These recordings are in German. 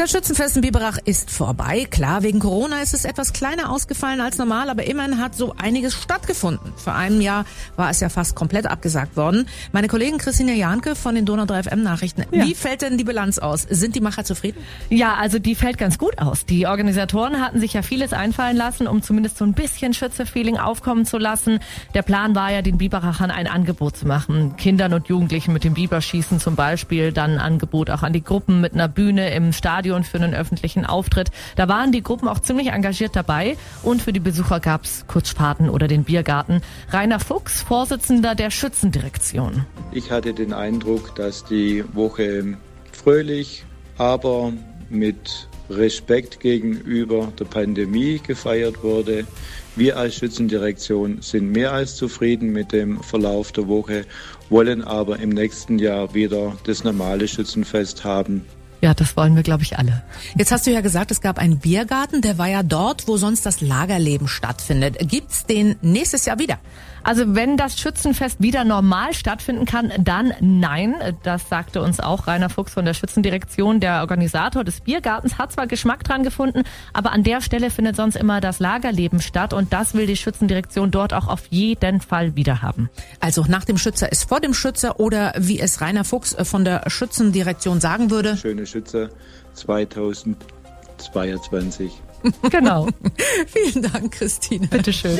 Das Schützenfest in Biberach ist vorbei. Klar, wegen Corona ist es etwas kleiner ausgefallen als normal, aber immerhin hat so einiges stattgefunden. Vor einem Jahr war es ja fast komplett abgesagt worden. Meine Kollegin Christina Janke von den Donau 3 FM Nachrichten. Ja. Wie fällt denn die Bilanz aus? Sind die Macher zufrieden? Ja, also die fällt ganz gut aus. Die Organisatoren hatten sich ja vieles einfallen lassen, um zumindest so ein bisschen Schütze-Feeling aufkommen zu lassen. Der Plan war ja, den Biberachern ein Angebot zu machen. Kindern und Jugendlichen mit dem Biberschießen zum Beispiel, dann ein Angebot auch an die Gruppen mit einer Bühne im Stadion Stadion für einen öffentlichen Auftritt. Da waren die Gruppen auch ziemlich engagiert dabei und für die Besucher gab's Kurzfahrten oder den Biergarten. Rainer Fuchs, Vorsitzender der Schützendirektion. Ich hatte den Eindruck, dass die Woche fröhlich, aber mit Respekt gegenüber der Pandemie gefeiert wurde. Wir als Schützendirektion sind mehr als zufrieden mit dem Verlauf der Woche, wollen aber im nächsten Jahr wieder das normale Schützenfest haben. Ja, das wollen wir, glaube ich, alle. Jetzt hast du ja gesagt, es gab einen Biergarten, der war ja dort, wo sonst das Lagerleben stattfindet. Gibt's den nächstes Jahr wieder? Also wenn das Schützenfest wieder normal stattfinden kann, dann nein. Das sagte uns auch Rainer Fuchs von der Schützendirektion. Der Organisator des Biergartens hat zwar Geschmack dran gefunden, aber an der Stelle findet sonst immer das Lagerleben statt und das will die Schützendirektion dort auch auf jeden Fall wieder haben. Also nach dem Schützer ist vor dem Schützer oder wie es Rainer Fuchs von der Schützendirektion sagen würde. Schöne Schützer 2022. Genau. Vielen Dank, Christine. Bitteschön.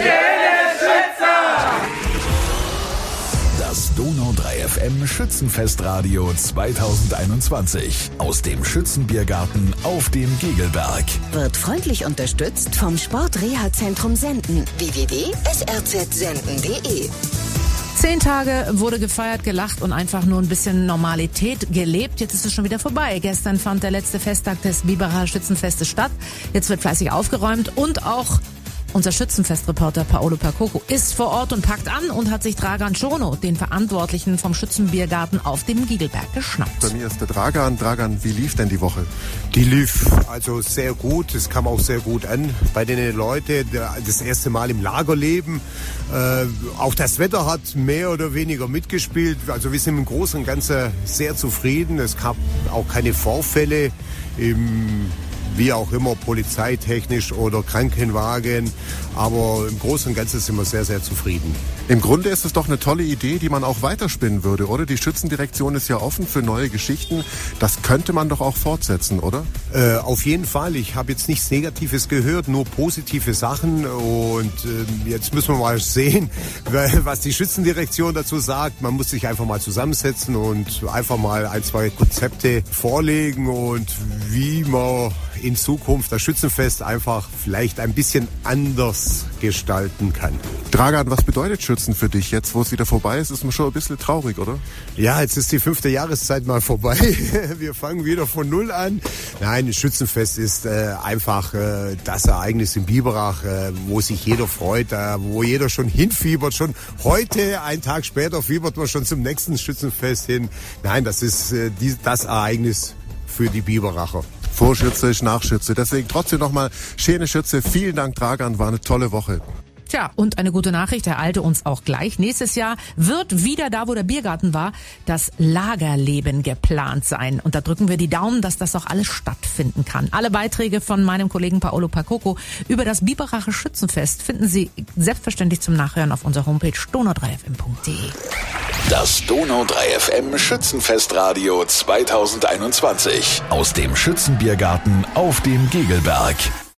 Das Donau 3 FM Schützenfestradio 2021 aus dem Schützenbiergarten auf dem Gegelberg. Wird freundlich unterstützt vom Sportreha-Zentrum Senden www.srzsenden.de. Zehn Tage wurde gefeiert, gelacht und einfach nur ein bisschen Normalität gelebt. Jetzt ist es schon wieder vorbei. Gestern fand der letzte Festtag des Biberer Schützenfestes statt. Jetzt wird fleißig aufgeräumt und auch unser Schützenfestreporter Paolo Percoco ist vor Ort und packt an und hat sich Dragan Schono, den Verantwortlichen vom Schützenbiergarten auf dem Giegelberg, geschnappt. Bei mir ist der Dragan. Dragan, wie lief denn die Woche? Die lief also sehr gut. Es kam auch sehr gut an bei den Leuten. Das erste Mal im Lagerleben. Äh, auch das Wetter hat mehr oder weniger mitgespielt. Also wir sind im Großen und Ganzen sehr zufrieden. Es gab auch keine Vorfälle im wie auch immer, polizeitechnisch oder Krankenwagen. Aber im Großen und Ganzen sind wir sehr, sehr zufrieden. Im Grunde ist es doch eine tolle Idee, die man auch weiterspinnen würde, oder? Die Schützendirektion ist ja offen für neue Geschichten. Das könnte man doch auch fortsetzen, oder? Äh, auf jeden Fall. Ich habe jetzt nichts Negatives gehört, nur positive Sachen. Und äh, jetzt müssen wir mal sehen, was die Schützendirektion dazu sagt. Man muss sich einfach mal zusammensetzen und einfach mal ein, zwei Konzepte vorlegen und wie man in Zukunft das Schützenfest einfach vielleicht ein bisschen anders gestalten kann. Dragan, was bedeutet Schützen für dich jetzt, wo es wieder vorbei ist? Ist man schon ein bisschen traurig, oder? Ja, jetzt ist die fünfte Jahreszeit mal vorbei. Wir fangen wieder von Null an. Nein, das Schützenfest ist äh, einfach äh, das Ereignis in Biberach, äh, wo sich jeder freut, äh, wo jeder schon hinfiebert. Schon heute, einen Tag später, fiebert man schon zum nächsten Schützenfest hin. Nein, das ist äh, die, das Ereignis für die Biberacher. Vorschütze ist Nachschütze. Deswegen trotzdem nochmal schöne Schütze. Vielen Dank, Dragan. War eine tolle Woche. Tja, und eine gute Nachricht ereilte uns auch gleich. Nächstes Jahr wird wieder da, wo der Biergarten war, das Lagerleben geplant sein. Und da drücken wir die Daumen, dass das auch alles stattfinden kann. Alle Beiträge von meinem Kollegen Paolo Pacoco über das Biberacher Schützenfest finden Sie selbstverständlich zum Nachhören auf unserer Homepage donau3fm.de. Das Donau 3 FM Schützenfestradio 2021 aus dem Schützenbiergarten auf dem Gegelberg.